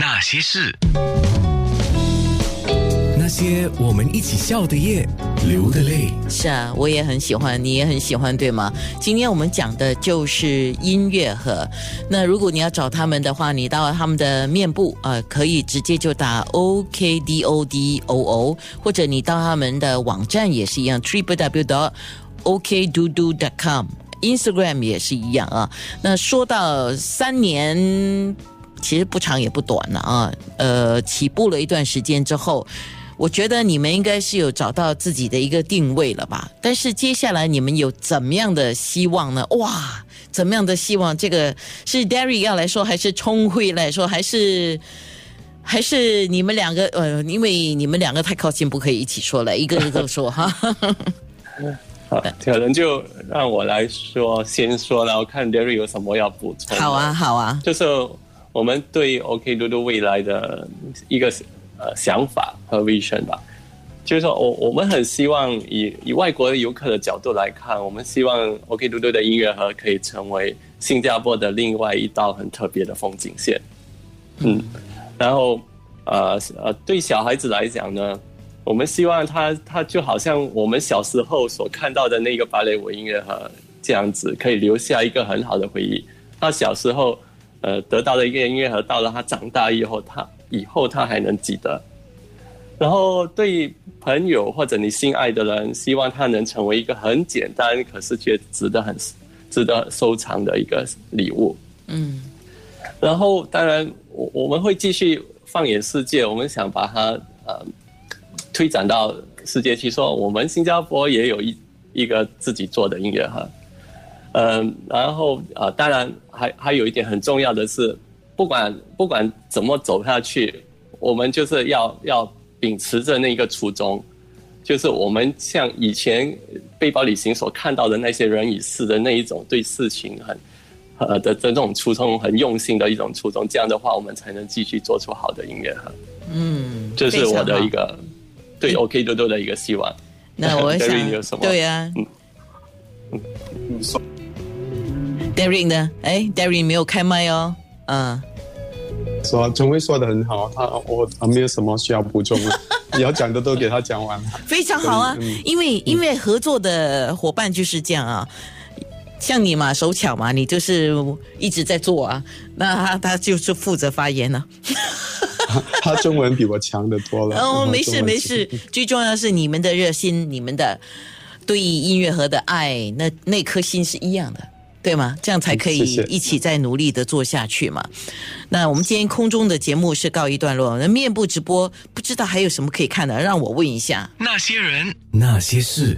那些事，那些我们一起笑的夜，流的泪。是啊，我也很喜欢，你也很喜欢，对吗？今天我们讲的就是音乐盒。那如果你要找他们的话，你到他们的面部呃，可以直接就打 O K D O D O O，或者你到他们的网站也是一样，triple w dot o k d o d o dot com。Instagram 也是一样啊。那说到三年，其实不长也不短了啊。呃，起步了一段时间之后，我觉得你们应该是有找到自己的一个定位了吧？但是接下来你们有怎么样的希望呢？哇，怎么样的希望？这个是 Derry 要来说，还是聪慧来说，还是还是你们两个？呃，因为你们两个太靠近，不可以一起说了，一个一个说哈。好，可能就让我来说，先说，然后看 Derry 有什么要补充。好啊，好啊，就是我们对 OK 嘟嘟未来的一个呃想法和 vision 吧。就是说我我们很希望以以外国游客的角度来看，我们希望 OK 嘟嘟的音乐盒可以成为新加坡的另外一道很特别的风景线。嗯，然后呃呃，对小孩子来讲呢。我们希望他，他就好像我们小时候所看到的那个芭蕾舞音乐盒这样子，可以留下一个很好的回忆。他小时候，呃，得到的一个音乐盒，到了他长大以后，他以后他还能记得。然后对朋友或者你心爱的人，希望他能成为一个很简单，可是却值得很值得收藏的一个礼物。嗯。然后，当然，我我们会继续放眼世界，我们想把它呃。推展到世界去，说我们新加坡也有一一个自己做的音乐盒，嗯，然后啊，当然还还有一点很重要的是，不管不管怎么走下去，我们就是要要秉持着那个初衷，就是我们像以前背包旅行所看到的那些人与事的那一种对事情很呃的这种初衷很用心的一种初衷，这样的话我们才能继续做出好的音乐哈。嗯，这是我的一个。对，OK，多多的一个希望。那我想，对呀。嗯嗯，说，Derry 呢？哎，Derry 没有开麦哦。嗯。说，陈威说的很好，他我没有什么需要补充的，你要讲的都给他讲完了。非常好啊，因为因为合作的伙伴就是这样啊，像你嘛，手巧嘛，你就是一直在做啊，那他他就是负责发言了。他中文比我强的多了。哦，没事没事，最重要是你们的热心，你们的对音乐盒的爱，那那颗心是一样的，对吗？这样才可以一起再努力的做下去嘛。那我们今天空中的节目是告一段落，那面部直播不知道还有什么可以看的，让我问一下。那些人，那些事。